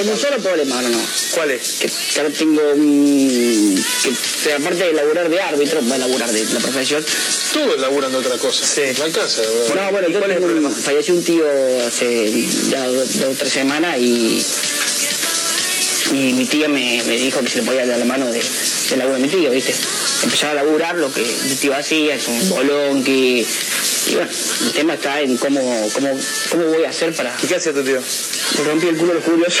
Con un solo problema ahora no. ¿Cuál es? Que, que ahora tengo un... Que, aparte de laburar de árbitro, voy a laburar de la profesión. Todos laburan de otra cosa. Sí. No alcanza, ¿verdad? No, bueno, yo ¿Cuál es el tengo un- falleció un tío hace ya dos o tres semanas y, y mi tía me, me dijo que se le podía dar la mano de, del laburo de mi tío, ¿viste? Empezaba a laburar lo que mi tío hacía, es un bolón que... Y bueno, el tema está en cómo, cómo, cómo voy a hacer para... ¿Y qué hacía tu tío? Rompí el culo a los curiosos.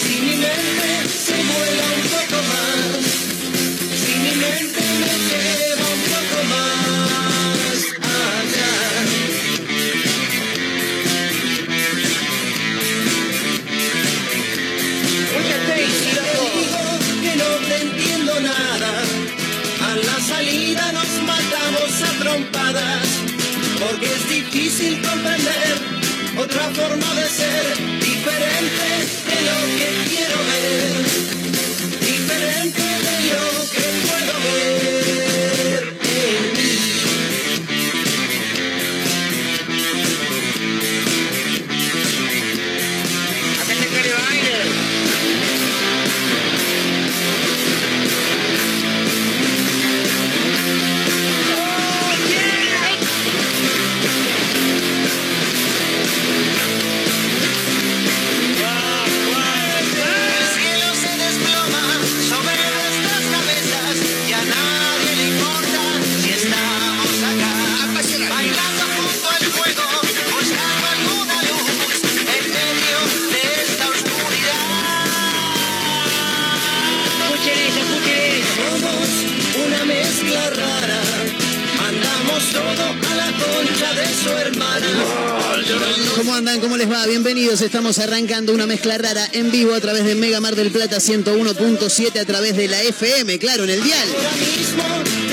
Arrancando una mezcla rara en vivo a través de Mega Mar del Plata 101.7 a través de la FM, claro, en el dial.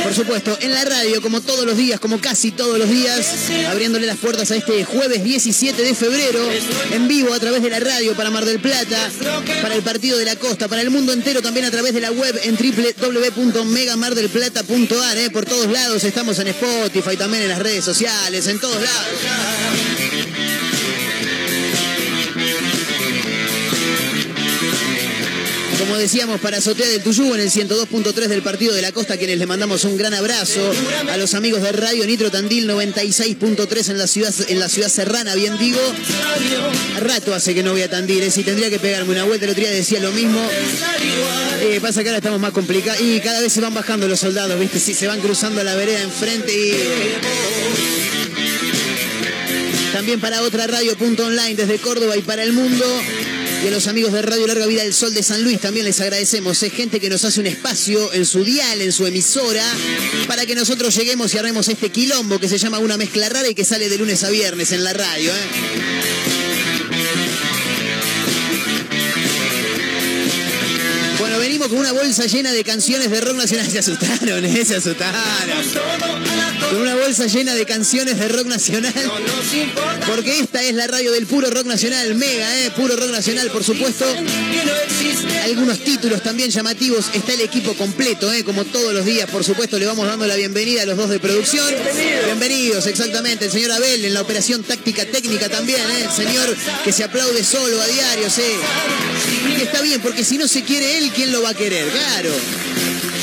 Por supuesto, en la radio, como todos los días, como casi todos los días, abriéndole las puertas a este jueves 17 de febrero, en vivo a través de la radio para Mar del Plata, para el Partido de la Costa, para el mundo entero, también a través de la web en www.megamardelplata.ar, ¿eh? por todos lados, estamos en Spotify, también en las redes sociales, en todos lados. Como decíamos, para Azotea del Tuyú en el 102.3 del Partido de la Costa, quienes le mandamos un gran abrazo. A los amigos de Radio Nitro Tandil 96.3 en la ciudad en la ciudad serrana, bien digo. Rato hace que no voy a Tandil, ¿eh? si tendría que pegarme una vuelta, el otro día decía lo mismo. Eh, pasa que ahora estamos más complicados y cada vez se van bajando los soldados, ¿viste? Sí, se van cruzando la vereda enfrente y. También para otra radio.online desde Córdoba y para el mundo. Y a los amigos de Radio Larga Vida del Sol de San Luis también les agradecemos. Es gente que nos hace un espacio en su dial, en su emisora, para que nosotros lleguemos y armemos este quilombo que se llama Una Mezcla Rara y que sale de lunes a viernes en la radio. ¿eh? Con una bolsa llena de canciones de rock nacional. Se asustaron, ¿eh? Se asustaron. Con una bolsa llena de canciones de rock nacional. Porque esta es la radio del puro rock nacional, mega, ¿eh? Puro rock nacional, por supuesto. Algunos títulos también llamativos. Está el equipo completo, ¿eh? Como todos los días, por supuesto, le vamos dando la bienvenida a los dos de producción. Bienvenidos, exactamente. El señor Abel en la operación táctica técnica también, ¿eh? El señor que se aplaude solo a diario, sí. Y está bien, porque si no se quiere él, ¿quién lo va a querer? Claro.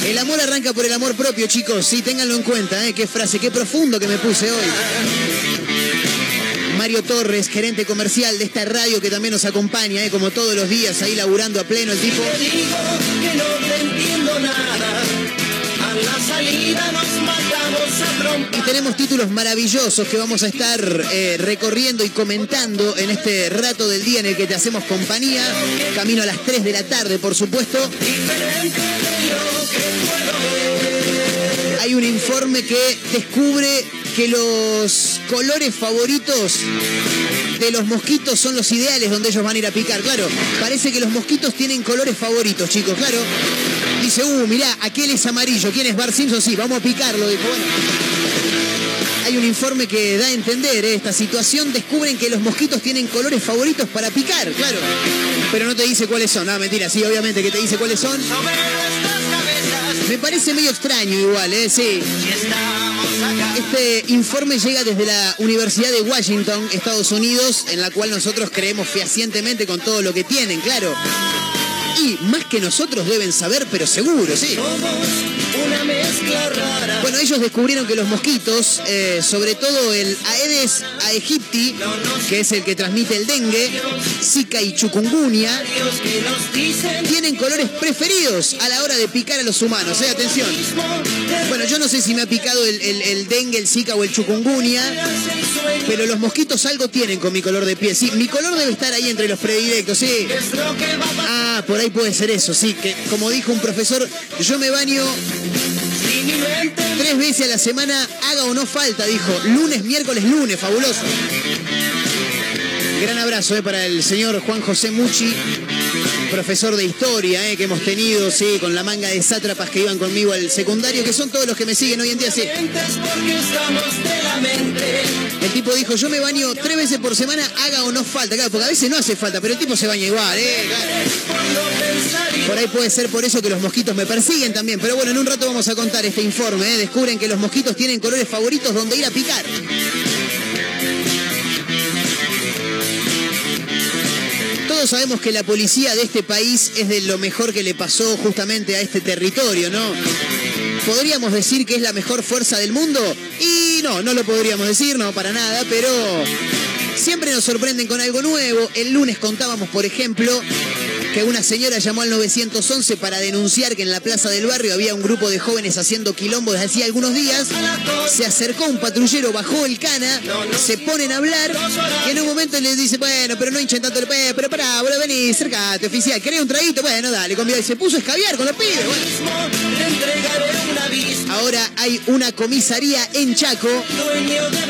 El amor arranca por el amor propio, chicos. Sí, ténganlo en cuenta, ¿eh? Qué frase, qué profundo que me puse hoy. Mario Torres, gerente comercial de esta radio que también nos acompaña, ¿eh? como todos los días, ahí laburando a pleno el tipo. Te digo que no te entiendo nada. A la salida trompa. Y tenemos títulos maravillosos que vamos a estar eh, recorriendo y comentando en este rato del día en el que te hacemos compañía. Camino a las 3 de la tarde, por supuesto. Hay un informe que descubre que los colores favoritos de los mosquitos son los ideales donde ellos van a ir a picar. Claro, parece que los mosquitos tienen colores favoritos, chicos, claro. Dice, uh, mirá, aquel es amarillo. ¿Quién es Bart Simpson? Sí, vamos a picarlo. Dijo, bueno. Hay un informe que da a entender eh, esta situación. Descubren que los mosquitos tienen colores favoritos para picar, claro. Pero no te dice cuáles son. Ah, mentira, sí, obviamente que te dice cuáles son. Me parece medio extraño igual, ¿eh? Sí. Este informe llega desde la Universidad de Washington, Estados Unidos, en la cual nosotros creemos fehacientemente con todo lo que tienen, claro. Y más que nosotros deben saber, pero seguro, sí. Bueno, ellos descubrieron que los mosquitos, eh, sobre todo el Aedes aegypti, que es el que transmite el dengue, Zika y chikungunya, tienen colores preferidos a la hora de picar a los humanos. ¿eh? Atención. Bueno, yo no sé si me ha picado el, dengue, el Zika o el chikungunya, pero los mosquitos algo tienen con mi color de piel. Sí, mi color debe estar ahí entre los predilectos, sí. Ah, por ahí puede ser eso, sí, que como dijo un profesor, yo me baño Tres veces a la semana, haga o no falta, dijo. Lunes, miércoles, lunes, fabuloso. Gran abrazo eh, para el señor Juan José Muchi, profesor de historia eh, que hemos tenido, sí, con la manga de sátrapas que iban conmigo al secundario, que son todos los que me siguen hoy en día, sí. El tipo dijo, yo me baño tres veces por semana, haga o no falta, claro, porque a veces no hace falta, pero el tipo se baña igual, eh. Por ahí puede ser por eso que los mosquitos me persiguen también. Pero bueno, en un rato vamos a contar este informe. ¿eh? Descubren que los mosquitos tienen colores favoritos donde ir a picar. Sabemos que la policía de este país es de lo mejor que le pasó justamente a este territorio, ¿no? ¿Podríamos decir que es la mejor fuerza del mundo? Y no, no lo podríamos decir, no, para nada, pero siempre nos sorprenden con algo nuevo. El lunes contábamos, por ejemplo, que una señora llamó al 911 para denunciar que en la plaza del barrio había un grupo de jóvenes haciendo quilombo desde hacía algunos días. Se acercó un patrullero, bajó el cana, se ponen a hablar y en un momento le dice, bueno, pero no hinchen tanto el pe, pero pará, boludo, vení, acércate, oficial, ¿querés un traguito? Bueno, dale, convido. Y se puso a escabiar con los pibes. Ahora hay una comisaría en Chaco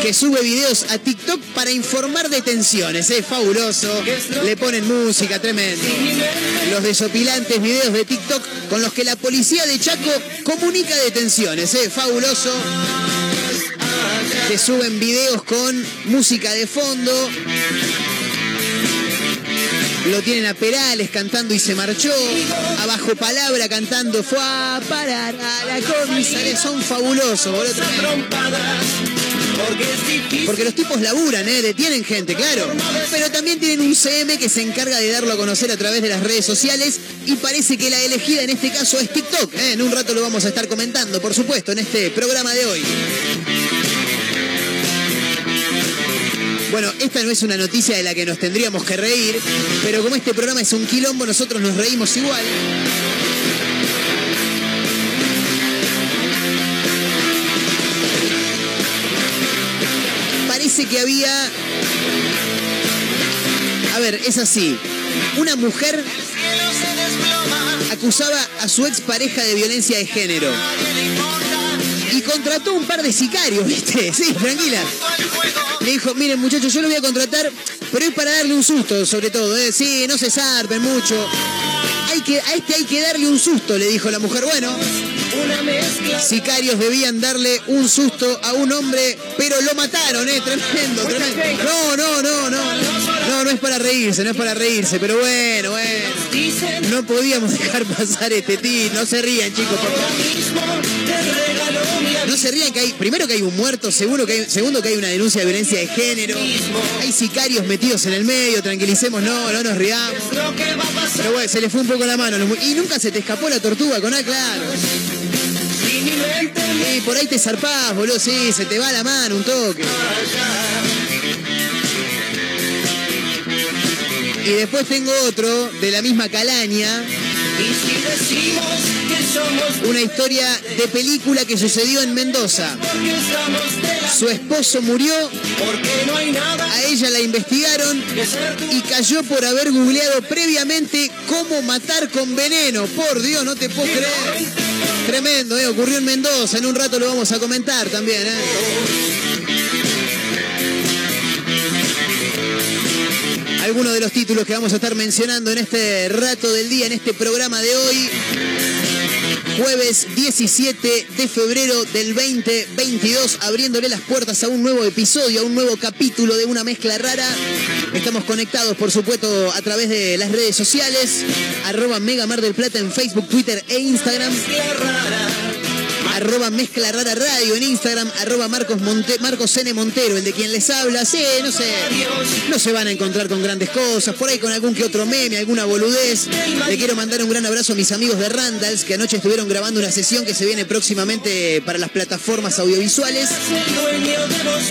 que sube videos a TikTok para informar detenciones. Es fabuloso. Le ponen música tremendo. Los desopilantes videos de TikTok con los que la policía de Chaco comunica detenciones. Es fabuloso. Te suben videos con música de fondo. Lo tienen a Perales cantando y se marchó. A bajo palabra cantando fue a parar a la comisaría. Son fabulosos, boludo. Porque los tipos laburan, ¿eh? detienen gente, claro. Pero también tienen un CM que se encarga de darlo a conocer a través de las redes sociales y parece que la elegida en este caso es TikTok. ¿eh? En un rato lo vamos a estar comentando, por supuesto, en este programa de hoy. Bueno, esta no es una noticia de la que nos tendríamos que reír, pero como este programa es un quilombo, nosotros nos reímos igual. Parece que había... A ver, es así. Una mujer acusaba a su expareja de violencia de género. Y contrató un par de sicarios, ¿viste? Sí, tranquila. Le dijo, miren muchachos, yo lo voy a contratar, pero es para darle un susto, sobre todo, ¿eh? Sí, no se zarpen mucho. Hay que, a este hay que darle un susto, le dijo la mujer. Bueno, sicarios debían darle un susto a un hombre, pero lo mataron, ¿eh? Tremendo, tremendo. No, no, no, no. Reírse, no es para reírse, pero bueno, bueno. No podíamos dejar pasar este tío. No se rían, chicos, por favor. No se rían que hay, primero que hay un muerto, seguro que segundo que hay una denuncia de violencia de género. Hay sicarios metidos en el medio, tranquilicemos, no, no nos riamos. Pero bueno, se le fue un poco la mano. Y nunca se te escapó la tortuga con A, claro. Y por ahí te zarpás, boludo, sí, se te va la mano un toque. Y después tengo otro de la misma calaña, una historia de película que sucedió en Mendoza. Su esposo murió, a ella la investigaron y cayó por haber googleado previamente cómo matar con veneno. Por Dios, no te puedo creer. Tremendo, ¿eh? ocurrió en Mendoza. En un rato lo vamos a comentar también. ¿eh? Algunos de los títulos que vamos a estar mencionando en este rato del día, en este programa de hoy. Jueves 17 de febrero del 2022, abriéndole las puertas a un nuevo episodio, a un nuevo capítulo de una mezcla rara. Estamos conectados, por supuesto, a través de las redes sociales, arroba Mega Mar del Plata en Facebook, Twitter e Instagram, rara arroba Mezcla Rara Radio en Instagram, arroba Marcos, Monte, Marcos N. Montero, el de quien les habla. Sí, no sé, no se van a encontrar con grandes cosas, por ahí con algún que otro meme, alguna boludez. Le quiero mandar un gran abrazo a mis amigos de Randalls, que anoche estuvieron grabando una sesión que se viene próximamente para las plataformas audiovisuales.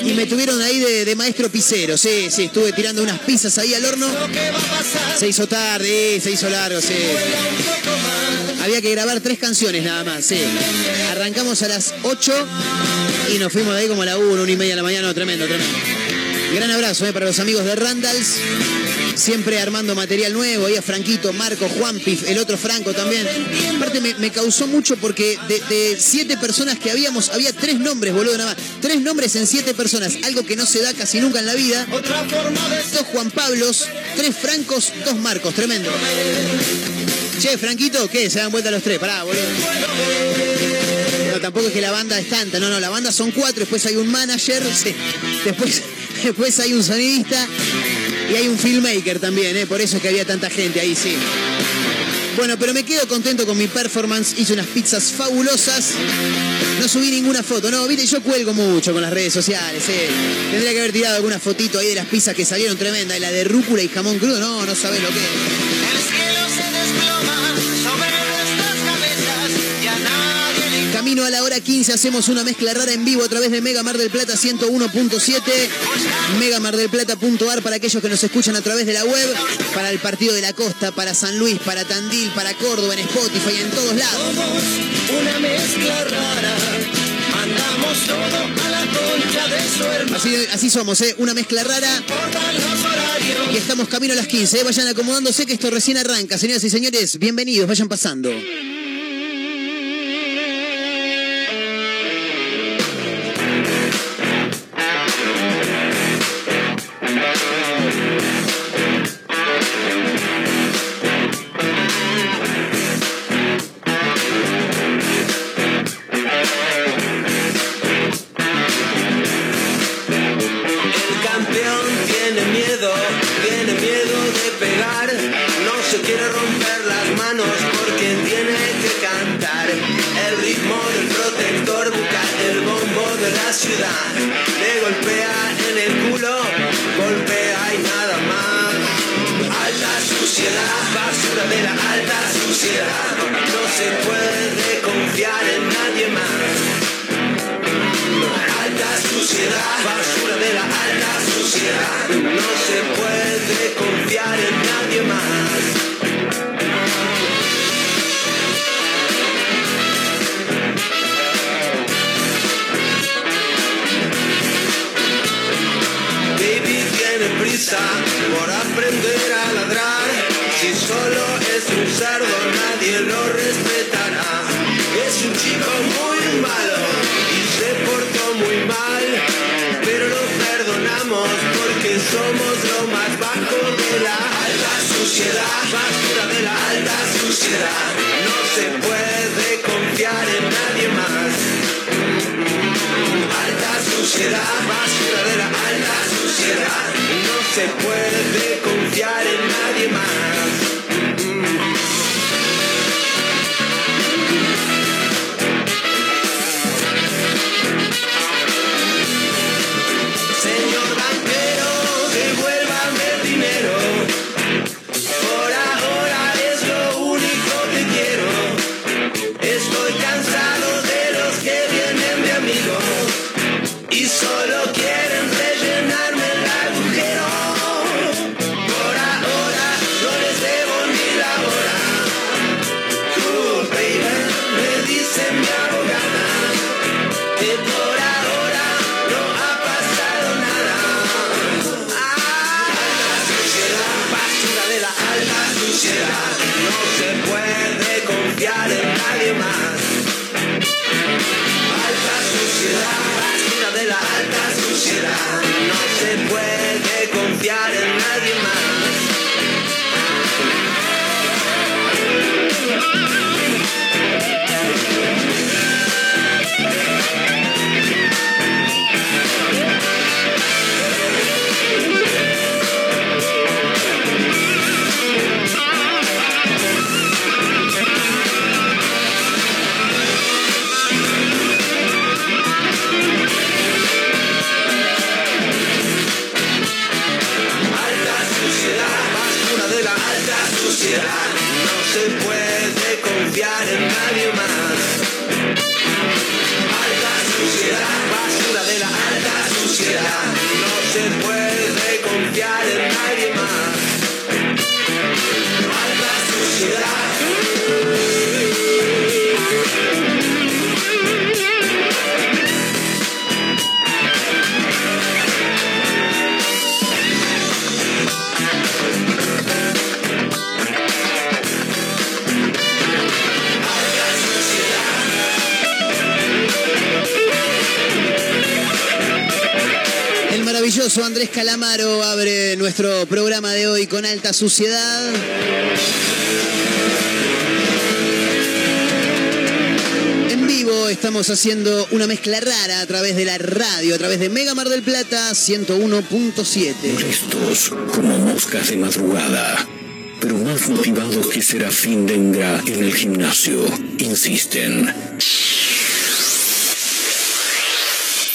Y me tuvieron ahí de, maestro pisero, sí, sí, estuve tirando unas pizzas ahí al horno. Se hizo tarde, se hizo largo, sí. Había que grabar tres canciones nada más, sí. Arrancamos a las 8 y nos fuimos de ahí como a la 1, 1 y media de la mañana, no, tremendo, tremendo. Gran abrazo eh, para los amigos de Randalls, siempre armando material nuevo, ahí a Franquito, Marco, Juan Pif, el otro Franco también. Aparte me, me causó mucho porque de, de siete personas que habíamos, había tres nombres, boludo, nada más. Tres nombres en siete personas, algo que no se da casi nunca en la vida. Dos Juan Pablos, tres Francos, dos Marcos, tremendo. Che, Franquito, ¿qué? Se dan vuelta los tres, pará, boludo. Tampoco es que la banda es tanta, no, no, la banda son cuatro, después hay un manager, después, después hay un sonidista y hay un filmmaker también, ¿eh? por eso es que había tanta gente ahí, sí. Bueno, pero me quedo contento con mi performance, hice unas pizzas fabulosas, no subí ninguna foto, no, viste, yo cuelgo mucho con las redes sociales, ¿eh? tendría que haber tirado alguna fotito ahí de las pizzas que salieron tremendas, y la de rúcula y jamón crudo, no, no sabés lo que es. Camino a la hora 15 hacemos una mezcla rara en vivo a través de Mega Mar del Plata 101.7, megamardelplata.ar para aquellos que nos escuchan a través de la web, para el partido de la costa, para San Luis, para Tandil, para Córdoba, en Spotify, en todos lados. somos una mezcla rara. Mandamos todo a la concha de su hermano. Así, así somos, ¿eh? una mezcla rara y estamos camino a las 15. ¿eh? Vayan acomodándose que esto recién arranca. Señoras y señores, bienvenidos, vayan pasando. No se puede no se puede confiar en nadie más. Alta suciedad, basura de la alta suciedad, no se puede confiar en puede Calamaro abre nuestro programa de hoy con alta suciedad. En vivo estamos haciendo una mezcla rara a través de la radio, a través de Mega Mar del Plata 101.7. Molestos como moscas de madrugada, pero más motivados que Serafín Dengra en el gimnasio, insisten.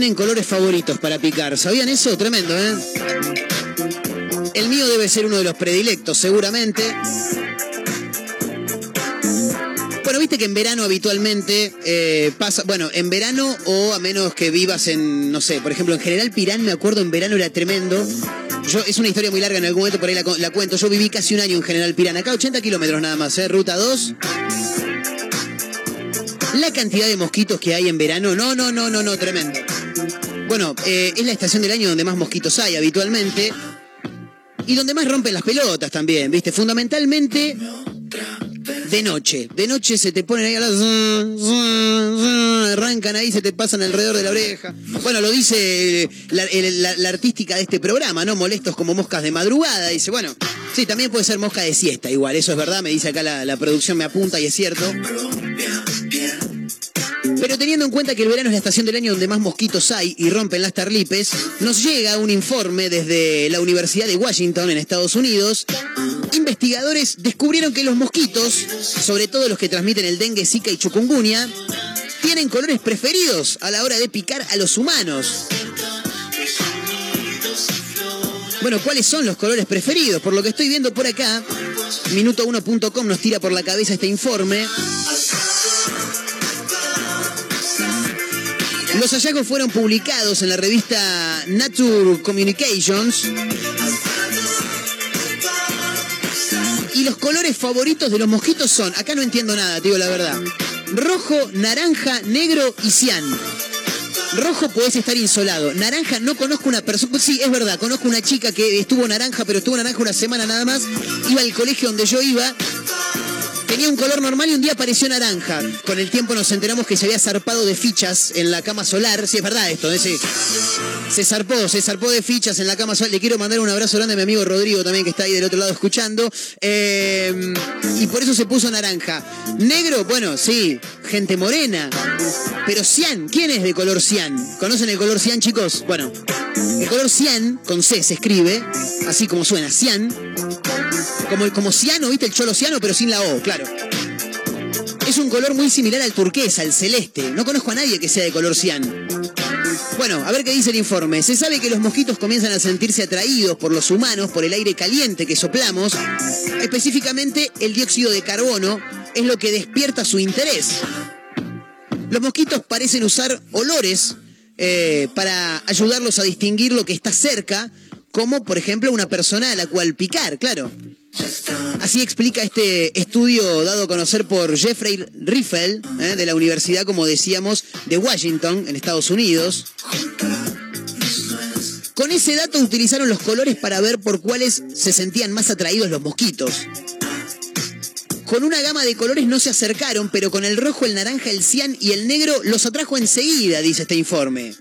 Tienen colores favoritos para picar. ¿Sabían eso? Tremendo, ¿eh? El mío debe ser uno de los predilectos, seguramente. Bueno, viste que en verano habitualmente eh, pasa, bueno, en verano o a menos que vivas en, no sé, por ejemplo, en General Pirán, me acuerdo, en verano era tremendo. Yo, es una historia muy larga, en algún momento por ahí la, la cuento. Yo viví casi un año en General Pirán, acá 80 kilómetros nada más, ¿eh? Ruta 2. La cantidad de mosquitos que hay en verano, no, no, no, no, no, tremendo. Bueno, eh, es la estación del año donde más mosquitos hay habitualmente. Y donde más rompen las pelotas también, ¿viste? Fundamentalmente de noche. De noche se te ponen ahí a las... Arrancan ahí, se te pasan alrededor de la oreja. Bueno, lo dice la, el- la- artística de este programa, ¿no? Molestos como moscas de madrugada. Dice, bueno, sí, también puede ser mosca de siesta igual. Eso es verdad, me dice acá la producción, me apunta y es cierto. Pero teniendo en cuenta que el verano es la estación del año donde más mosquitos hay y rompen las tarlipes, nos llega un informe desde la Universidad de Washington en Estados Unidos. Investigadores descubrieron que los mosquitos, sobre todo los que transmiten el dengue, zika y chikungunya, tienen colores preferidos a la hora de picar a los humanos. Bueno, ¿cuáles son los colores preferidos? Por lo que estoy viendo por acá, minuto1.com nos tira por la cabeza este informe. Los hallazgos fueron publicados en la revista Nature Communications. Y los colores favoritos de los mosquitos son, acá no entiendo nada, te digo la verdad. Rojo, naranja, negro y cian. Rojo podés estar insolado. Naranja, no conozco una persona. Sí, es verdad, conozco una chica que estuvo naranja, pero estuvo naranja una semana nada más. Iba al colegio donde yo iba. Tenía un color normal y un día apareció naranja. Con el tiempo nos enteramos que se había zarpado de fichas en la cama solar. Sí, es verdad esto. ¿eh? Sí. Se zarpó, se zarpó de fichas en la cama solar. Le quiero mandar un abrazo grande a mi amigo Rodrigo también que está ahí del otro lado escuchando. Eh, y por eso se puso naranja. Negro, bueno, sí, gente morena. Pero cian, ¿quién es de color cian? ¿Conocen el color cian, chicos? Bueno, el color cian, con C se escribe, así como suena, cian. Como, como ciano, ¿viste? El cholo ciano, pero sin la O, claro. Es un color muy similar al turquesa, al celeste. No conozco a nadie que sea de color cian. Bueno, a ver qué dice el informe. Se sabe que los mosquitos comienzan a sentirse atraídos por los humanos por el aire caliente que soplamos. Específicamente el dióxido de carbono es lo que despierta su interés. Los mosquitos parecen usar olores eh, para ayudarlos a distinguir lo que está cerca, como por ejemplo una persona a la cual picar, claro. Así explica este estudio dado a conocer por Jeffrey Riffel, eh, de la Universidad, como decíamos, de Washington, en Estados Unidos. Con ese dato utilizaron los colores para ver por cuáles se sentían más atraídos los mosquitos. Con una gama de colores no se acercaron, pero con el rojo, el naranja, el cian y el negro los atrajo enseguida, dice este informe.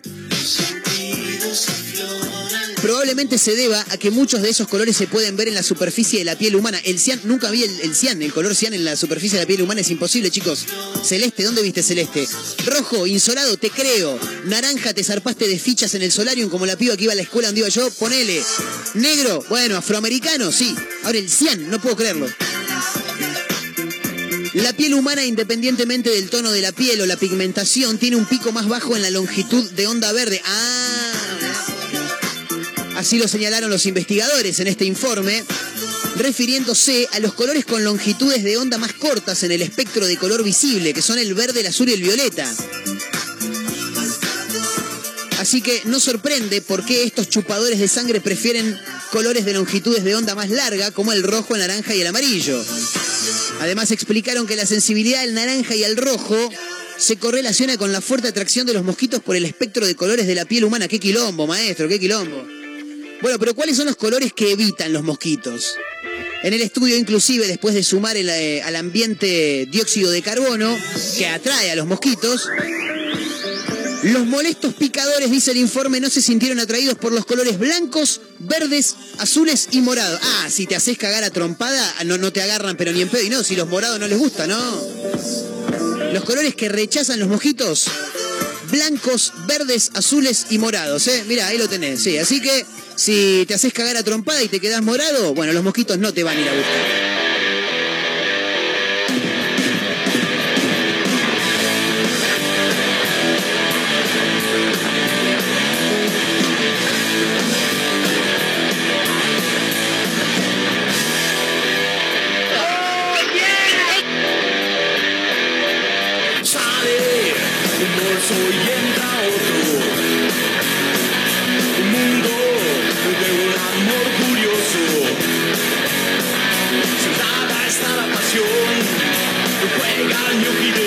Probablemente se deba a que muchos de esos colores se pueden ver en la superficie de la piel humana. El cian, nunca vi el, el cian, el color cian en la superficie de la piel humana es imposible, chicos. Celeste, ¿dónde viste celeste? Rojo, insolado, te creo. Naranja, te zarpaste de fichas en el solarium como la piba que iba a la escuela donde iba yo, ponele. Negro, bueno, afroamericano, sí. Ahora el cian, no puedo creerlo. La piel humana, independientemente del tono de la piel o la pigmentación, tiene un pico más bajo en la longitud de onda verde. Ah, así lo señalaron los investigadores en este informe, refiriéndose a los colores con longitudes de onda más cortas en el espectro de color visible, que son el verde, el azul y el violeta. Así que no sorprende por qué estos chupadores de sangre prefieren colores de longitudes de onda más larga, como el rojo, el naranja y el amarillo. Además explicaron que la sensibilidad al naranja y al rojo se correlaciona con la fuerte atracción de los mosquitos por el espectro de colores de la piel humana. ¡Qué quilombo, maestro! ¡Qué quilombo! Bueno, pero ¿cuáles son los colores que evitan los mosquitos? En el estudio, inclusive, después de sumar el, eh, al ambiente dióxido de carbono, que atrae a los mosquitos, los molestos picadores, dice el informe, no se sintieron atraídos por los colores blancos, verdes, azules y morados. Ah, si te haces cagar a trompada, ah, no, no te agarran, pero ni en pedo. Y no, si los morados no les gusta, ¿no? Los colores que rechazan los mosquitos, blancos, verdes, azules y morados, ¿eh? Mira, ahí lo tenés, sí. Así que si te haces cagar a trompada y te quedás morado, bueno, los mosquitos no te van a ir a buscar. Yarayuki de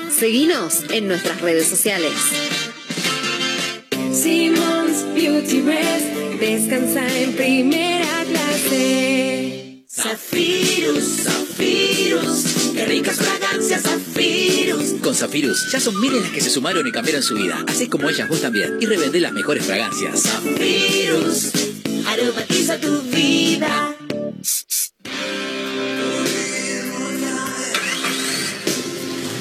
Seguinos en nuestras redes sociales. Simmons Beauty Rest descansa en primera clase. Zafirus, Zafirus, qué ricas fragancias Zafirus. Con Zafirus ya son miles las que se sumaron y cambiaron su vida. Así como ellas vos también. Y revendé las mejores fragancias. Zafirus, aromatiza tu vida.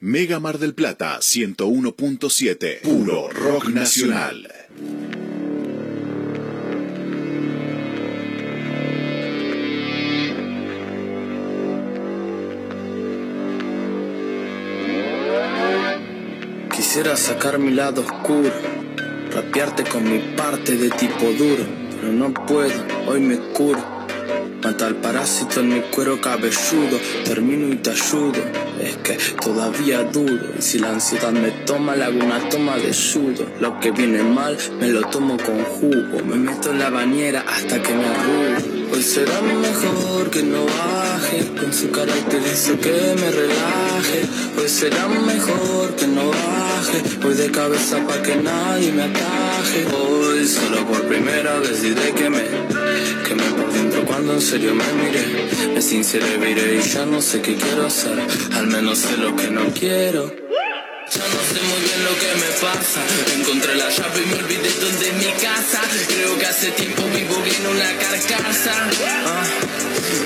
Mega Mar del Plata 101.7, puro rock nacional. Quisiera sacar mi lado oscuro, rapearte con mi parte de tipo duro, pero no puedo, hoy me curo. Mata al parásito en mi cuero cabelludo, termino y te ayudo es que todavía dudo, y si la ansiedad me toma, le hago una toma de sudo. Lo que viene mal, me lo tomo con jugo. Me meto en la bañera hasta que me arrugo. Hoy será mejor que no baje, con su carácter hizo que me relaje. Hoy será mejor que no baje, voy de cabeza pa' que nadie me ataje. Hoy solo por primera vez diré que me, que me por dentro cuando en serio me miré. Me sinceré, viré y ya no sé qué quiero hacer, al menos sé lo que no quiero. Pasa. Encontré la llave y me olvidé dónde es mi casa. Creo que hace tiempo vivo en una carcasa. Ah,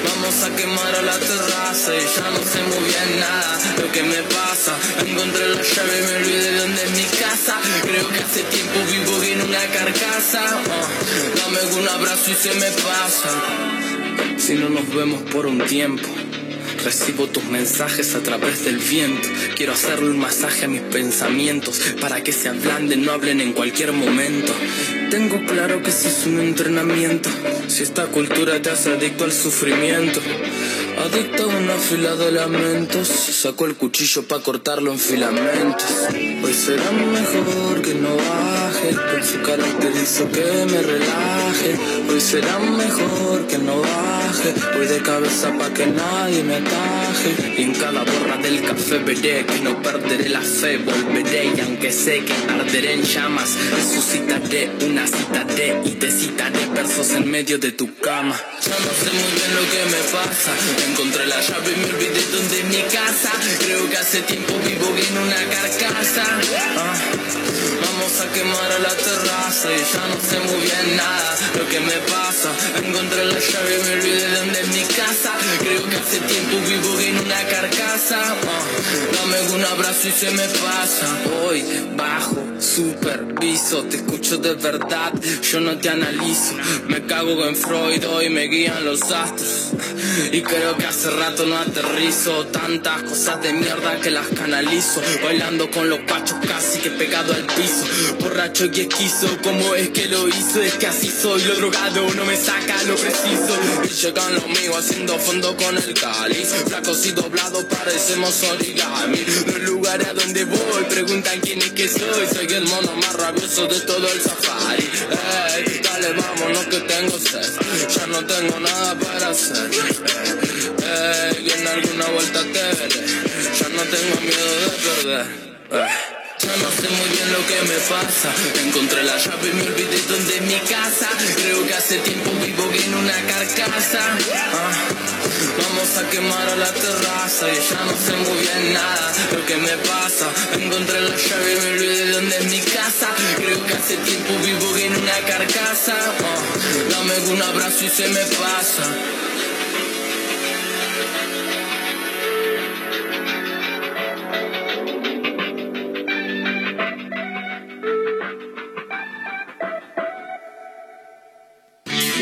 vamos a quemar a la terraza y ya no sé muy bien nada lo que me pasa. Encontré la llave y me olvidé dónde es mi casa. Creo que hace tiempo vivo en una carcasa. Ah, dame un abrazo y se me pasa. Si no nos vemos por un tiempo. Recibo tus mensajes a través del viento. Quiero hacerle un masaje a mis pensamientos para que se ablanden, no hablen en cualquier momento. Tengo claro que si es un entrenamiento, si esta cultura te hace adicto al sufrimiento. Adicto a una fila de lamentos, saco el cuchillo para cortarlo en filamentos. Hoy será mejor que no baje, con su carácter hizo que me relaje. Hoy será mejor que no baje, voy de cabeza pa' que nadie me Y en cada borra del café veré que no perderé la fe, volveré y aunque sé que arderé en llamas, resucitaré una citaré y te citaré versos en medio de tu cama. Ya no sé muy bien lo que me pasa, encontré la llave y me olvidé dónde es mi casa. Creo que hace tiempo vivo en una carcasa. Ah, vamos a quemar a la terraza y ya no sé muy bien nada lo que me pasa. Encontré la llave y me olvidé dónde es mi casa. Creo que hace tiempo vivo en una carcasa. Ah, dame un abrazo y se me pasa. Hoy bajo, superviso, te escucho de verdad, yo no te analizo. Me cago en Freud, hoy me guían los astros. Y creo que hace rato no aterrizo. Tantas cosas de mierda que las canalizo. Bailando con los pachos casi que pegado al piso. Borracho y esquizo, ¿cómo es que lo hizo? Es que así soy, lo drogado no me saca lo preciso. Y llegan los míos haciendo fondo con el cáliz. Flacos y doblados parecemos origami. Los lugares a donde voy preguntan quién es que soy. Soy el mono más rabioso de todo el safari. Ey, dale, vámonos que tengo sed. Ya no tengo nada para hacer. Ey, en alguna vuelta te veré. Ya no tengo miedo de perder. Ya no sé muy bien lo que me pasa. Encontré la llave y me olvidé dónde es mi casa. Creo que hace tiempo vivo en una carcasa. Ah, vamos a quemar a la terraza y ya no sé muy bien nada lo que me pasa. Encontré la llave y me olvidé dónde es mi casa. Creo que hace tiempo vivo en una carcasa. Ah, dame un abrazo y se me pasa.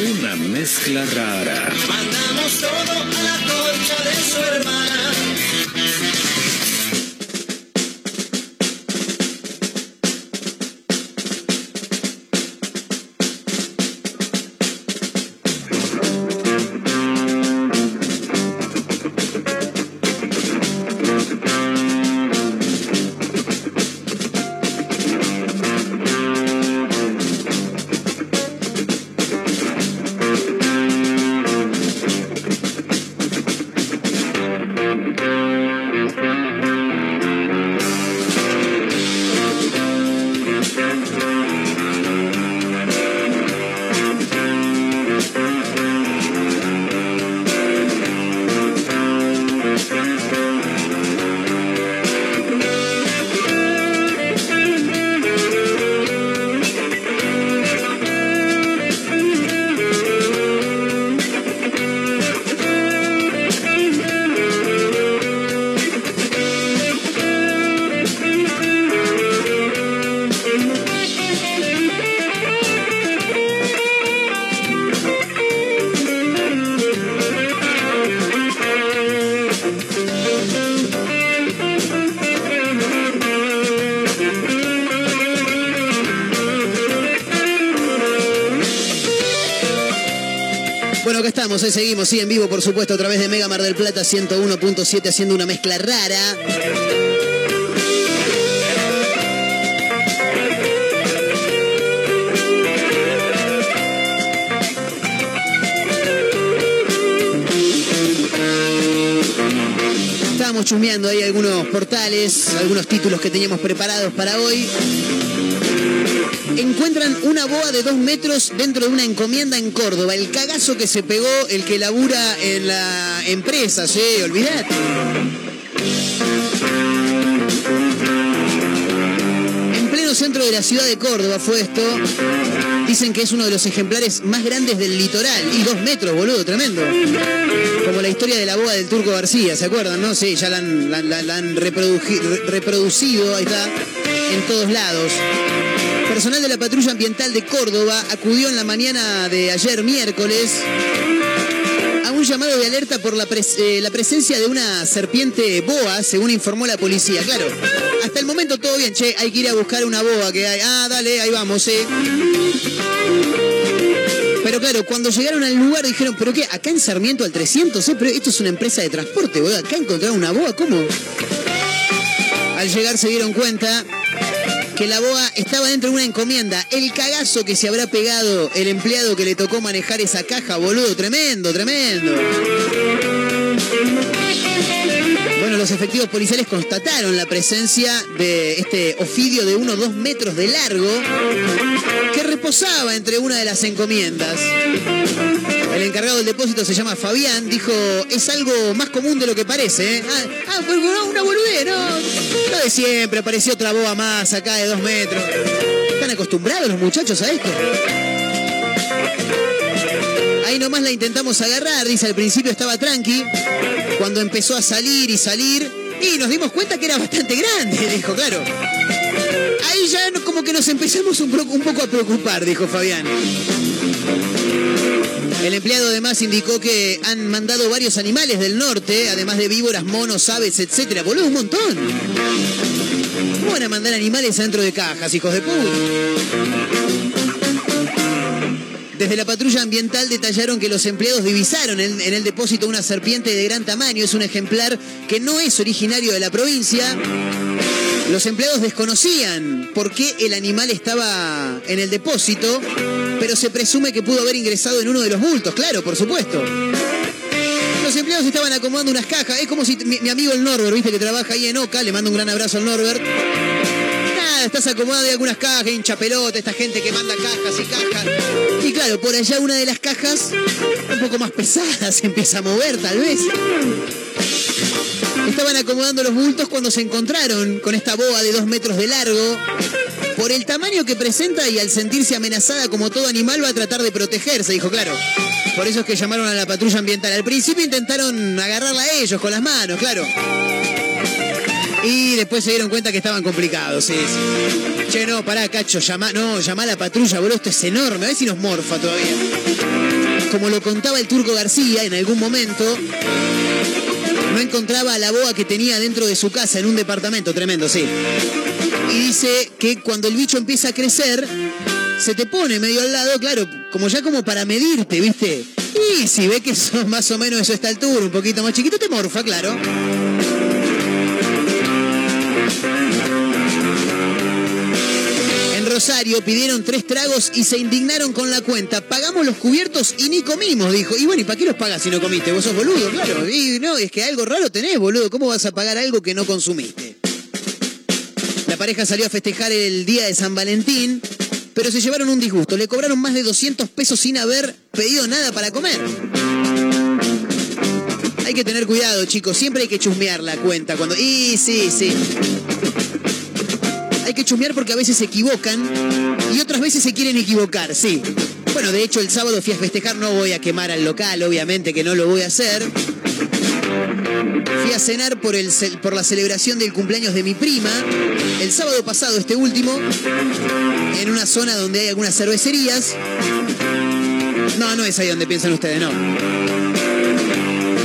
Una mezcla rara. Mandamos todo a la concha de su hermana. Seguimos, sí, en vivo, por supuesto, a través de Mega Mar del Plata 101.7, haciendo una mezcla rara. Estábamos chusmeando ahí algunos portales, algunos títulos que teníamos preparados para hoy. Encuentran una boa de dos metros dentro de una encomienda en Córdoba. El cagazo que se pegó el que labura en la empresa, sí, olvidate. En pleno centro de la ciudad de Córdoba fue esto. Dicen que es uno de los ejemplares más grandes del litoral. Y dos metros, boludo, tremendo. Como la historia de la boa del Turco García, ¿se acuerdan? No, sí, ya la han, la- la- han reproducido, ahí está, en todos lados. Personal de la Patrulla Ambiental de Córdoba acudió en la mañana de ayer miércoles a un llamado de alerta por eh, la presencia de una serpiente boa, según informó la policía. Claro, hasta el momento todo bien, che, hay que ir a buscar una boa que hay. Ah, dale, ahí vamos, eh. Pero claro, cuando llegaron al lugar dijeron, ¿pero qué? Acá en Sarmiento al 300, ¿eh? Pero esto es una empresa de transporte, boludo. Acá encontraron una boa, ¿cómo? Al llegar se dieron cuenta que la boa estaba dentro de una encomienda. El cagazo que se habrá pegado el empleado que le tocó manejar esa caja, boludo. Tremendo, tremendo. Bueno, los efectivos policiales constataron la presencia de este ofidio de uno o dos metros de largo que reposaba entre una de las encomiendas. El encargado del depósito se llama Fabián, dijo, es algo más común de lo que parece. ¿eh? Ah, ah, una boludez, no. No de siempre, apareció otra boa más acá de dos metros. ¿Están acostumbrados los muchachos a esto? Ahí nomás la intentamos agarrar, dice, al principio estaba tranqui. Cuando empezó a salir y salir, y nos dimos cuenta que era bastante grande, dijo, claro. Ahí ya como que nos empezamos un poco a preocupar, dijo Fabián. El empleado además indicó que han mandado varios animales del norte, además de víboras, monos, aves, etcétera. Boludo, un montón. ¿Cómo van a mandar animales adentro de cajas, hijos de puta? Desde la patrulla ambiental detallaron que los empleados divisaron en, en el depósito una serpiente de gran tamaño. Es un ejemplar que no es originario de la provincia. Los empleados desconocían por qué el animal estaba en el depósito, pero se presume que pudo haber ingresado en uno de los bultos, claro, por supuesto. Los empleados estaban acomodando unas cajas. Es como si mi, mi amigo el Norbert, viste, que trabaja ahí en Oca, le mando un gran abrazo al Norbert. Nada, estás acomodando ahí algunas cajas, hincha pelota, esta gente que manda cajas y cajas. Y claro, por allá una de las cajas, un poco más pesada, se empieza a mover tal vez. Estaban acomodando los bultos cuando se encontraron con esta boa de dos metros de largo. Por el tamaño que presenta y al sentirse amenazada como todo animal va a tratar de protegerse, dijo claro. Por eso es que llamaron a la patrulla ambiental. Al principio intentaron agarrarla a ellos con las manos, claro. Y después se dieron cuenta que estaban complicados, sí. Che, no, pará, cacho, llama, no, llama a la patrulla, boludo, esto es enorme, a ver si nos morfa todavía. Como lo contaba el turco García en algún momento, no encontraba a la boa que tenía dentro de su casa en un departamento, tremendo, sí. Y dice que cuando el bicho empieza a crecer, se te pone medio al lado, claro, como ya como para medirte, ¿viste? Y si ve que sos más o menos a esta altura, un poquito más chiquito, te morfa, claro. En Rosario pidieron tres tragos y se indignaron con la cuenta. Pagamos los cubiertos y ni comimos, dijo. Y bueno, ¿y para qué los pagas si no comiste? Vos sos boludo, claro. Y no, es que algo raro tenés, boludo. ¿Cómo vas a pagar algo que no consumiste? Pareja salió a festejar el día de San Valentín, pero se llevaron un disgusto. Le cobraron más de 200 pesos sin haber pedido nada para comer. Hay que tener cuidado, chicos. Siempre hay que chusmear la cuenta cuando. Y sí, sí. Hay que chusmear porque a veces se equivocan y otras veces se quieren equivocar, sí. Bueno, de hecho el sábado fui a festejar, no voy a quemar al local, obviamente que no lo voy a hacer. Fui a cenar por, el, por la celebración del cumpleaños de mi prima, el sábado pasado, este último, en una zona donde hay algunas cervecerías. No, no es ahí donde piensan ustedes, no.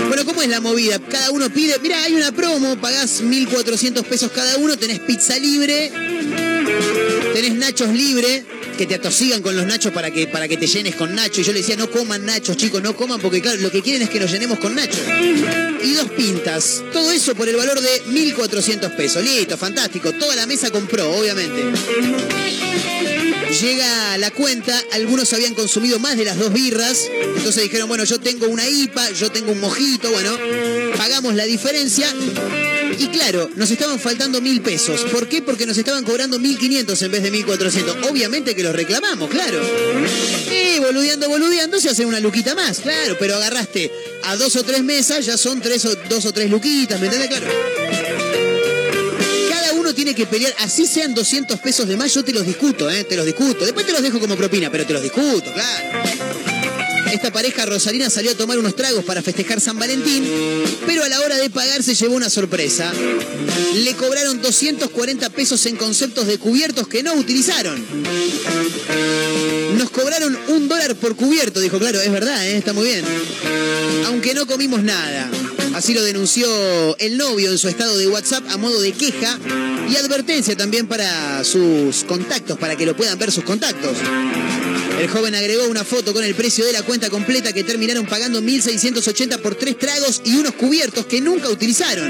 Bueno, ¿cómo es la movida? Cada uno pide, mira, hay una promo, pagás 1.400 pesos cada uno, tenés pizza libre, tenés nachos libre, que te atosigan con los nachos para que, para que te llenes con nachos. Y yo le decía, no coman nachos, chicos, no coman, porque claro, lo que quieren es que nos llenemos con nachos. Y dos pintas. Todo eso por el valor de 1.400 pesos. Listo, fantástico. Toda la mesa compró, obviamente. Llega la cuenta, algunos habían consumido más de las dos birras, entonces dijeron, bueno, yo tengo una IPA, yo tengo un mojito, bueno, pagamos la diferencia. Y claro, nos estaban faltando mil pesos. ¿Por qué? Porque nos estaban cobrando 1.500 en vez de 1.400. Obviamente que los reclamamos, claro. Y boludeando, boludeando, se hace una luquita más, claro. Pero agarraste a dos o tres mesas, ya son tres o, dos o tres luquitas, ¿me entiendes? Claro. Cada uno tiene que pelear, así sean 200 pesos de más, yo te los discuto, ¿eh? Te los discuto. Después te los dejo como propina, pero te los discuto, claro. Esta pareja rosarina salió a tomar unos tragos para festejar San Valentín, pero a la hora de pagar se llevó una sorpresa. Le cobraron 240 pesos en conceptos de cubiertos que no utilizaron. Nos cobraron un dólar por cubierto, dijo, claro, es verdad, ¿eh? está muy bien. Aunque no comimos nada. Así lo denunció el novio en su estado de WhatsApp a modo de queja y advertencia también para sus contactos, para que lo puedan ver sus contactos. El joven agregó una foto con el precio de la cuenta completa que terminaron pagando 1.680 por tres tragos y unos cubiertos que nunca utilizaron.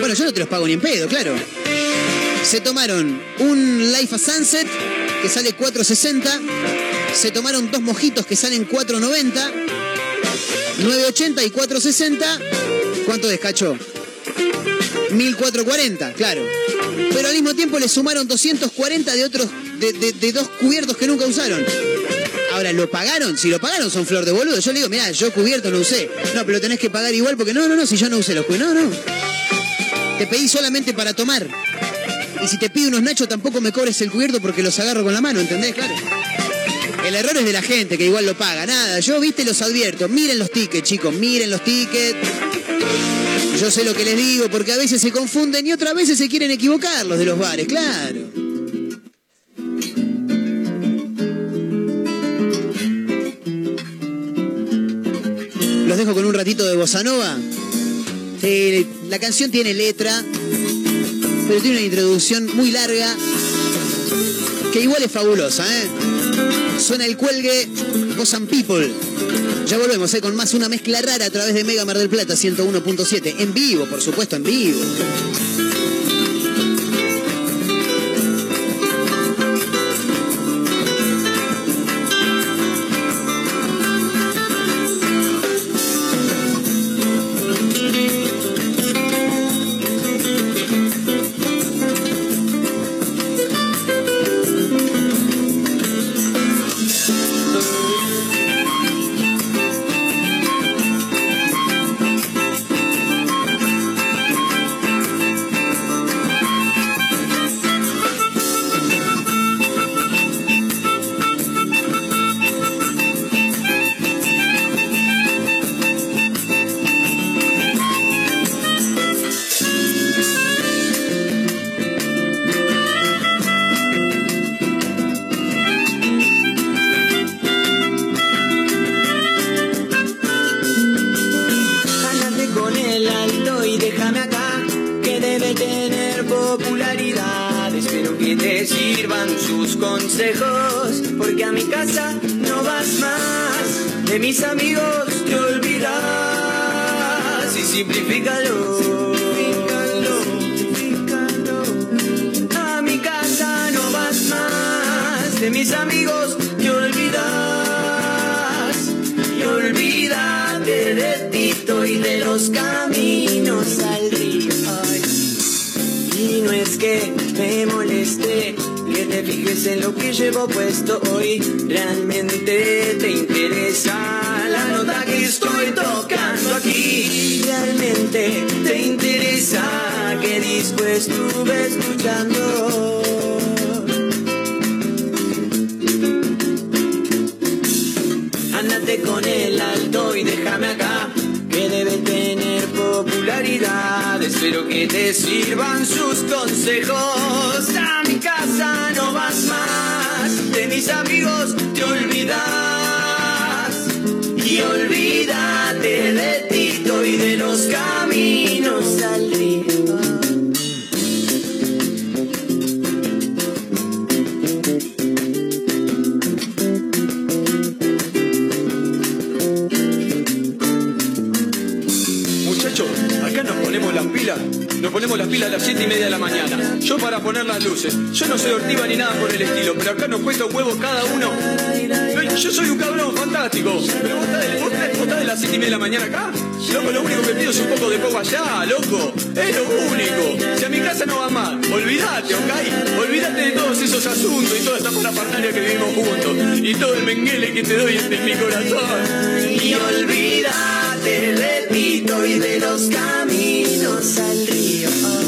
Bueno, yo no te los pago ni en pedo, claro. Se tomaron un Life a Sunset que sale 4.60. Se tomaron dos mojitos que salen 4.90. 9.80 y 4.60. ¿Cuánto descachó? 1.440, claro. Pero al mismo tiempo le sumaron 240 de otros, de, de- dos cubiertos que nunca usaron. Ahora, ¿lo pagaron? Si lo pagaron son flor de boludo. Yo le digo, mira, yo cubierto no usé. No, pero lo tenés que pagar igual porque no, no, no, si yo no usé los cubiertos. No, no. Te pedí solamente para tomar. Y si te pido unos nachos tampoco me cobres el cubierto porque los agarro con la mano, ¿entendés? Claro. El error es de la gente que igual lo paga. Nada, yo, viste, los advierto. Miren los tickets, chicos, miren los tickets. Yo sé lo que les digo porque a veces se confunden y otras veces se quieren equivocar los de los bares, claro. Los dejo con un ratito de bossa nova. La canción tiene letra, pero tiene una introducción muy larga que igual es fabulosa, ¿eh? Suena el cuelgue Boss and People. Ya volvemos, ¿eh? Con más una mezcla rara a través de Mega Mar del Plata 101.7. En vivo, por supuesto, en vivo. Sus consejos, porque a mi casa no vas más. De mis amigos te olvidas y simplifícalo. A mi casa no vas más. De mis amigos te olvidas y olvídate de Tito y de los caminos al río. Y no es que me moleste que te fijes en lo que llevo puesto hoy. Realmente te interesa la nota que estoy tocando aquí. Realmente te interesa qué disco estuve escuchando. Espero que te sirvan sus consejos. A mi casa no vas más, de mis amigos te olvidas. Y olvídate de Tito y de los caminos al río. Las pilas a las 7 y media de la mañana. Yo para poner las luces, yo no soy ortiva ni nada por el estilo, pero acá nos cuesta un huevo cada uno. No, Yo soy un cabrón fantástico, pero vos estás de, las 7 y media de la mañana acá. Loco, lo único que pido es un poco de poco allá, loco. Es lo único. Si a mi casa no va mal, olvídate, ¿ok? Olvídate de todos esos asuntos y toda esta parafernalia que vivimos juntos. Y todo el menguele que te doy en mi corazón. Y olvídate del pito y de los caminos al. A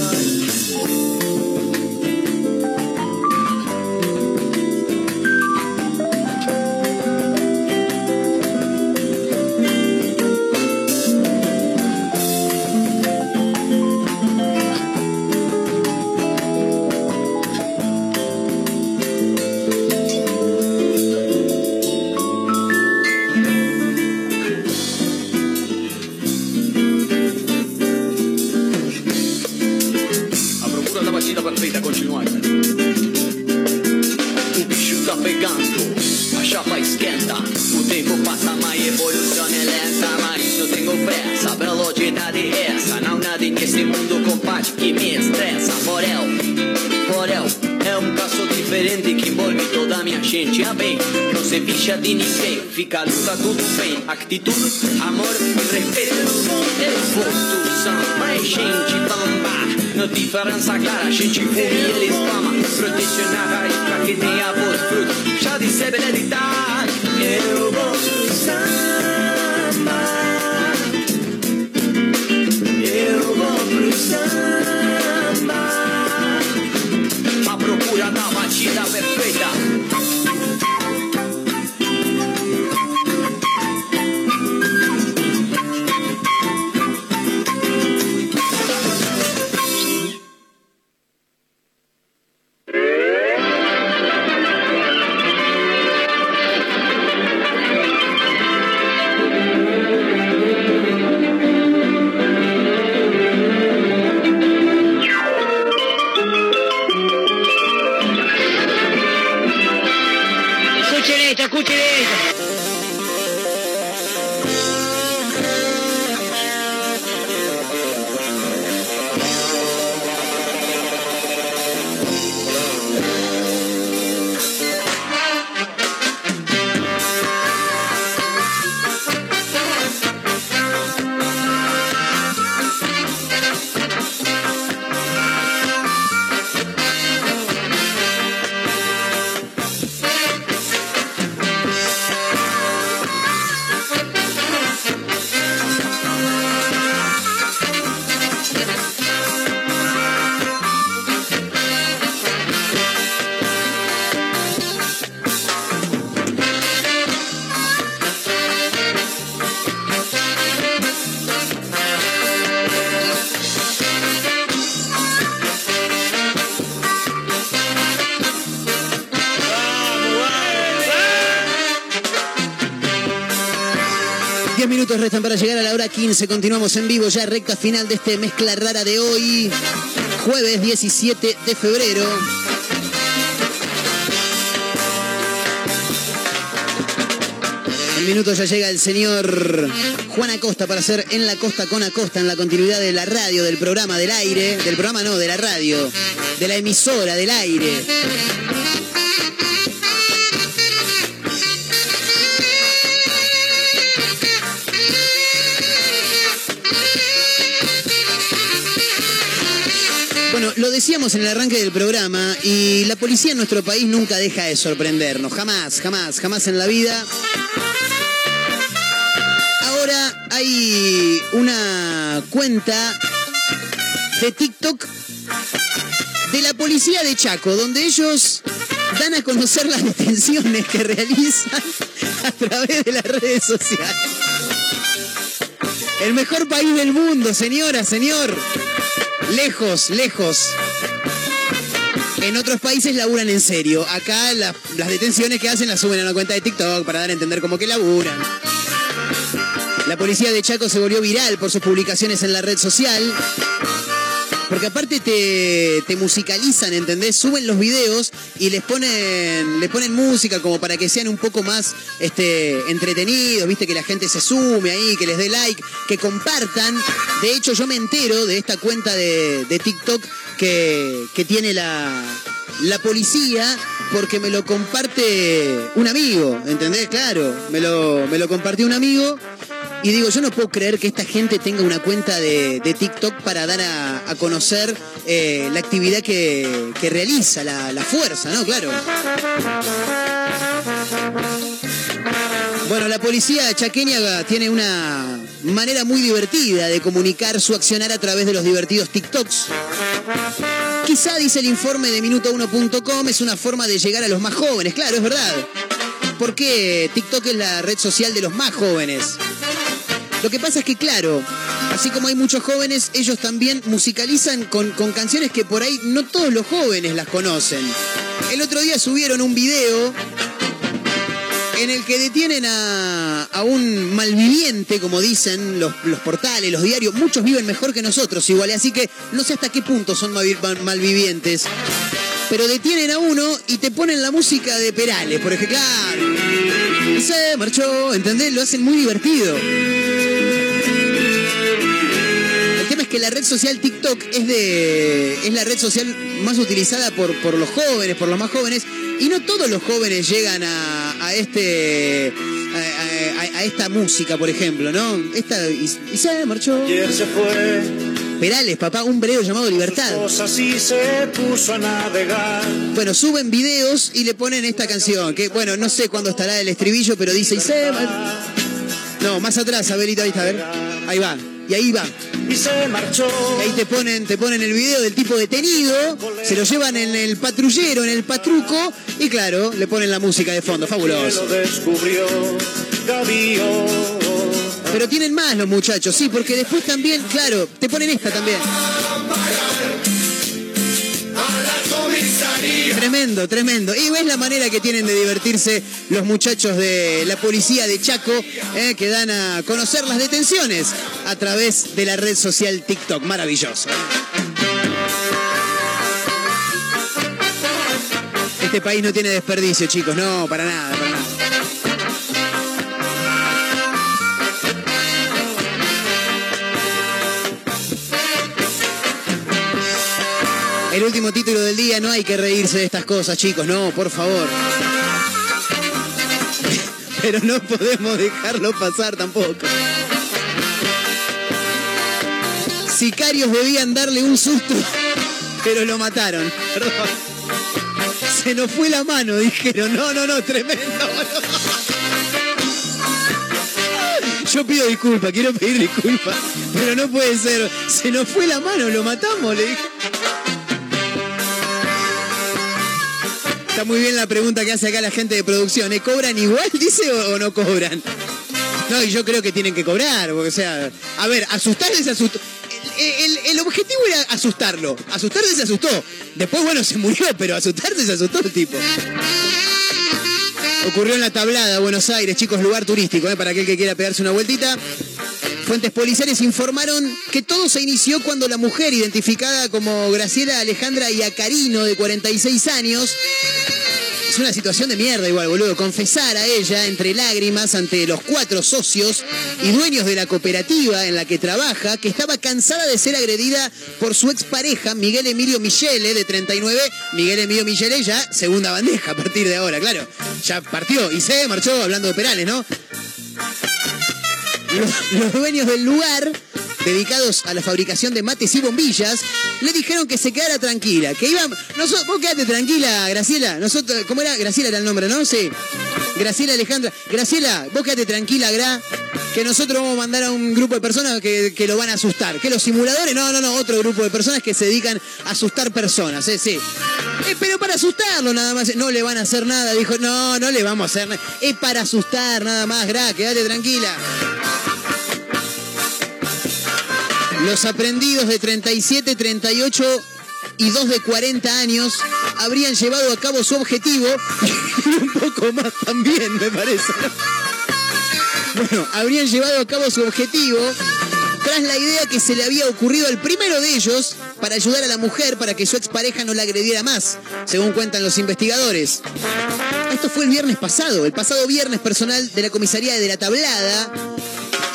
Para llegar a la hora 15. Continuamos en vivo ya recta final de este mezcla rara de hoy. Jueves 17 de febrero. En minutos ya llega el señor Juan Acosta para hacer En la Costa con Acosta en la continuidad de la radio, del programa del aire. Del programa no, de la radio. De la emisora del aire. Decíamos en el arranque del programa y la policía en nuestro país nunca deja de sorprendernos. Jamás, jamás, jamás en la vida. Ahora hay una cuenta de TikTok de la policía de Chaco, donde ellos dan a conocer las detenciones que realizan a través de las redes sociales. El mejor país del mundo, señora, señor. Lejos, lejos. En otros países laburan en serio. Acá la- las detenciones que hacen las suben a una cuenta de TikTok para dar a entender como que laburan. La policía de Chaco se volvió viral por sus publicaciones en la red social. Porque aparte te, te musicalizan, ¿entendés? Suben los videos y les ponen, les ponen música como para que sean un poco más este, entretenidos, viste, que la gente se sume ahí, que les dé like, que compartan. De hecho, yo me entero de esta cuenta de, de TikTok que, que tiene la, la policía porque me lo comparte un amigo, ¿entendés? Claro, me lo, me lo compartió un amigo y digo, yo no puedo creer que esta gente tenga una cuenta de, TikTok para dar a, conocer eh, la actividad que, realiza, la, la fuerza, ¿no? Claro. Bueno, la policía chaqueña tiene una manera muy divertida de comunicar su accionar a través de los divertidos TikToks. Quizá, dice el informe de minuto1.com, es una forma de llegar a los más jóvenes. Claro, es verdad. Porque TikTok es la red social de los más jóvenes. Lo que pasa es que, claro, así como hay muchos jóvenes, ellos también musicalizan con, con canciones que por ahí no todos los jóvenes las conocen. El otro día subieron un video en el que detienen a, a un malviviente, como dicen los, los portales, los diarios. Muchos viven mejor que nosotros igual, así que no sé hasta qué punto son malvi- mal- malvivientes. Pero detienen a uno y te ponen la música de Perales, por ejemplo. Claro. Se marchó, ¿entendés? Lo hacen muy divertido. El tema es que la red social TikTok es de es la red social más utilizada por, por los jóvenes, por los más jóvenes, y no todos los jóvenes llegan a, a este a, esta música, por ejemplo, ¿no? Esta y, y se marchó. Ayer se fue, Perales, papá, un breve llamado Libertad. así se puso a navegar. Bueno, suben videos y le ponen esta canción, que bueno, no sé cuándo estará el estribillo, pero dice y se No, más atrás, Abelito, ahí está, a ver. Ahí va. Y ahí va. Y se marchó. Y ahí te ponen, te ponen el video del tipo detenido, se lo llevan en el patrullero, en el patruco, y claro, le ponen la música de fondo, fabuloso. Lo descubrió. Pero tienen más los muchachos, sí, porque después también, claro, te ponen esta también. Tremendo, tremendo. Y ves la manera que tienen de divertirse los muchachos de la policía de Chaco, eh, que dan a conocer las detenciones a través de la red social TikTok. Maravilloso. Este país no tiene desperdicio, chicos. No, para nada, para nada. El último título del día, no hay que reírse de estas cosas, chicos, no, por favor. Pero no podemos dejarlo pasar tampoco. Sicarios debían darle un susto, pero lo mataron. Se nos fue la mano, dijeron. No, no, no, tremendo. Yo pido disculpas, quiero pedir disculpas, pero no puede ser. Se nos fue la mano, lo matamos, le dije. Está muy bien la pregunta que hace acá la gente de producción. ¿eh? ¿Cobran igual, dice, o, no cobran? No, y yo creo que tienen que cobrar, porque, o sea, a ver, asustarle se asustó. El, el- el objetivo era asustarlo. Asustarse se asustó. Después, bueno, se murió, pero asustarse se asustó el tipo. Ocurrió en la tablada, Buenos Aires, chicos, lugar turístico, ¿eh? para aquel que quiera pegarse una vueltita. Fuentes policiales informaron que todo se inició cuando la mujer, identificada como Graciela Alejandra Iacarino, de 46 años, es una situación de mierda igual, boludo. Confesar a ella entre lágrimas ante los cuatro socios y dueños de la cooperativa en la que trabaja que estaba cansada de ser agredida por su expareja, Miguel Emilio Michele, de 39. Miguel Emilio Michele ya segunda bandeja a partir de ahora, claro. Ya partió y se marchó hablando de Perales, ¿no? Los, dueños del lugar, dedicados a la fabricación de mates y bombillas, le dijeron que se quedara tranquila, que iban... Nosotros, vos quedate tranquila, Graciela. Nosotros, ¿Cómo era? Graciela era el nombre, ¿no? Sí. Graciela Alejandra. Graciela, vos quedate tranquila, Gra, que nosotros vamos a mandar a un grupo de personas que, que lo van a asustar. Que los simuladores, no, no, no, otro grupo de personas que se dedican a asustar personas, ¿eh? Sí. Eh, pero para asustarlo nada más. No le van a hacer nada. Dijo, no, no le vamos a hacer nada. Es para asustar nada más, Gra, quédate tranquila. Los aprendidos de 37, 38 y 2 de 40 años habrían llevado a cabo su objetivo y un poco más también, me parece. Bueno, habrían llevado a cabo su objetivo tras la idea que se le había ocurrido al primero de ellos para ayudar a la mujer para que su expareja no la agrediera más, según cuentan los investigadores. Esto fue el viernes pasado, el pasado viernes personal de la comisaría de la Tablada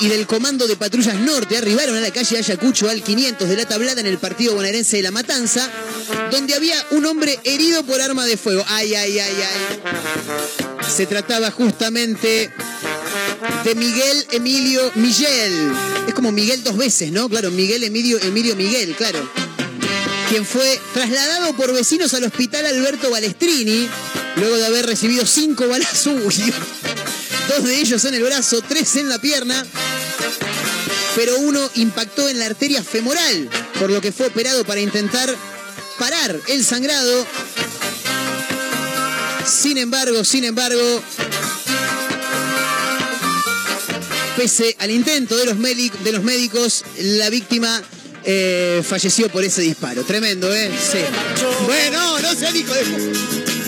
y del Comando de Patrullas Norte arribaron a la calle Ayacucho al 500 de la Tablada en el partido bonaerense de La Matanza, donde había un hombre herido por arma de fuego. Ay, ay, ay, ay. Se trataba justamente de Miguel Emilio Miguel. Es como Miguel dos veces, ¿no? Claro, Miguel Emilio Emilio Miguel, claro. Quien fue trasladado por vecinos al hospital Alberto Balestrini, luego de haber recibido cinco balazos. Dos de ellos en el brazo, tres en la pierna, pero uno impactó en la arteria femoral, por lo que fue operado para intentar parar el sangrado. Sin embargo, sin embargo, pese al intento de los, médicos, la víctima eh, falleció por ese disparo. Tremendo, ¿eh? Sí. Bueno, no sea hijo de...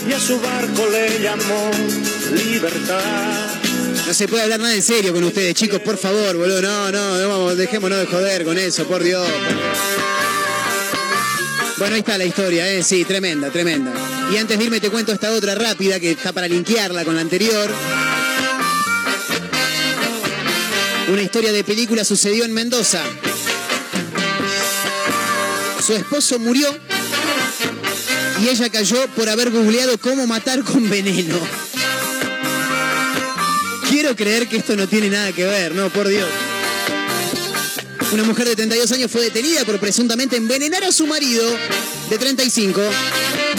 Y a su barco le llamó libertad. No se puede hablar nada en serio con ustedes, chicos, por favor, boludo. No, no, no vamos, dejémonos de joder con eso, por Dios. Bueno, ahí está la historia, ¿eh? Sí, tremenda, tremenda. Y antes de irme te cuento esta otra rápida que está para linkearla con la anterior. Una historia de película sucedió en Mendoza. Su esposo murió y ella cayó por haber googleado cómo matar con veneno. Quiero creer que esto no tiene nada que ver, no, por Dios. Una mujer de 32 años fue detenida por presuntamente envenenar a su marido de 35,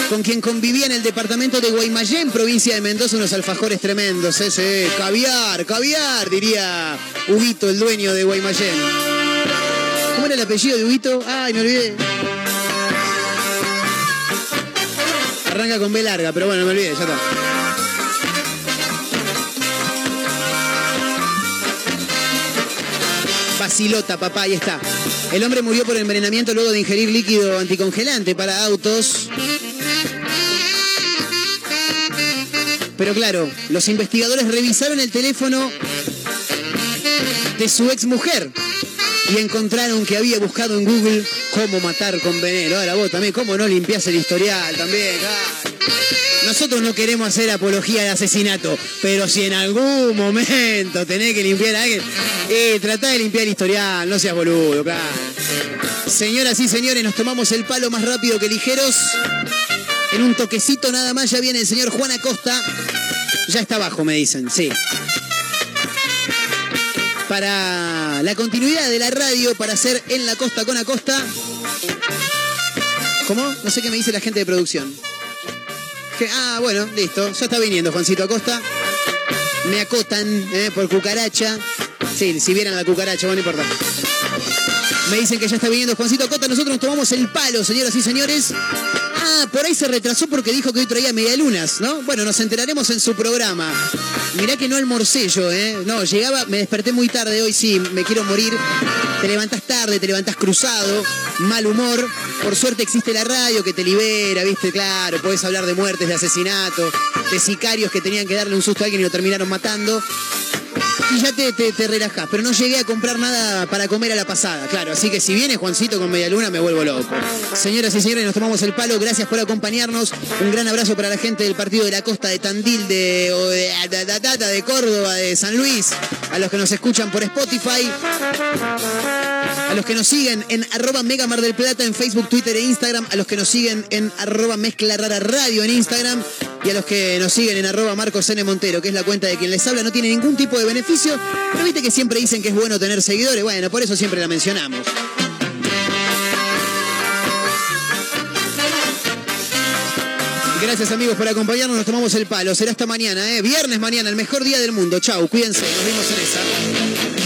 con quien convivía en el departamento de Guaymallén, provincia de Mendoza, unos alfajores tremendos. Ese caviar, caviar, diría Huguito, el dueño de Guaymallén. ¿Cómo era el apellido de Huguito? Ay, me olvidé. Arranca con B larga, pero bueno, me olvidé, ya está. Basilota, papá, ahí está. El hombre murió por envenenamiento luego de ingerir líquido anticongelante para autos. Pero claro, los investigadores revisaron el teléfono de su ex mujer y encontraron que había buscado en Google cómo matar con veneno. Ahora vos también, cómo no limpias el historial también. Nosotros no queremos hacer apología de asesinato, pero si en algún momento tenés que limpiar a alguien, eh, tratá de limpiar el historial, no seas boludo, claro. Señoras y señores, nos tomamos el palo más rápido que ligeros. En un toquecito nada más ya viene el señor Juan Acosta. Ya está abajo, me dicen, sí. Para la continuidad de la radio, para hacer en la costa con Acosta. ¿Cómo? No sé qué me dice la gente de producción. Ah, bueno, listo. Ya está viniendo Juancito Acosta. Me acotan eh, por cucaracha. Sí, si vieran la cucaracha, bueno, no importa. Me dicen que ya está viniendo Juancito Acosta. Nosotros nos tomamos el palo, señoras y señores. Ah, por ahí se retrasó porque dijo que hoy traía medialunas, ¿no? Bueno, nos enteraremos en su programa. Mirá que no almorcé yo, ¿eh? No, llegaba, me desperté muy tarde hoy, sí, me quiero morir. Te levantás tarde, te levantás cruzado, mal humor. Por suerte existe la radio que te libera, ¿viste? Claro, podés hablar de muertes, de asesinatos, de sicarios que tenían que darle un susto a alguien y lo terminaron matando. Y ya te, te, te relajás, pero no llegué a comprar nada para comer a la pasada, claro. Así que si viene Juancito con media luna, me vuelvo loco. Señoras y señores, nos tomamos el palo. Gracias por acompañarnos. Un gran abrazo para la gente del partido de la costa de Tandil, de, de- de- de Córdoba, de San Luis, a los que nos escuchan por Spotify. A los que nos siguen en arroba Mega Mar del Plata en Facebook, Twitter e Instagram. A los que nos siguen en arroba Mezcla Rara Radio en Instagram. Y a los que nos siguen en arroba Marcos N. Montero, que es la cuenta de quien les habla. No tiene ningún tipo de beneficio. Pero viste que siempre dicen que es bueno tener seguidores. Bueno, por eso siempre la mencionamos. Gracias amigos por acompañarnos, nos tomamos el palo. Será hasta mañana, ¿eh? Viernes mañana, el mejor día del mundo. Chau, cuídense, nos vemos en esa.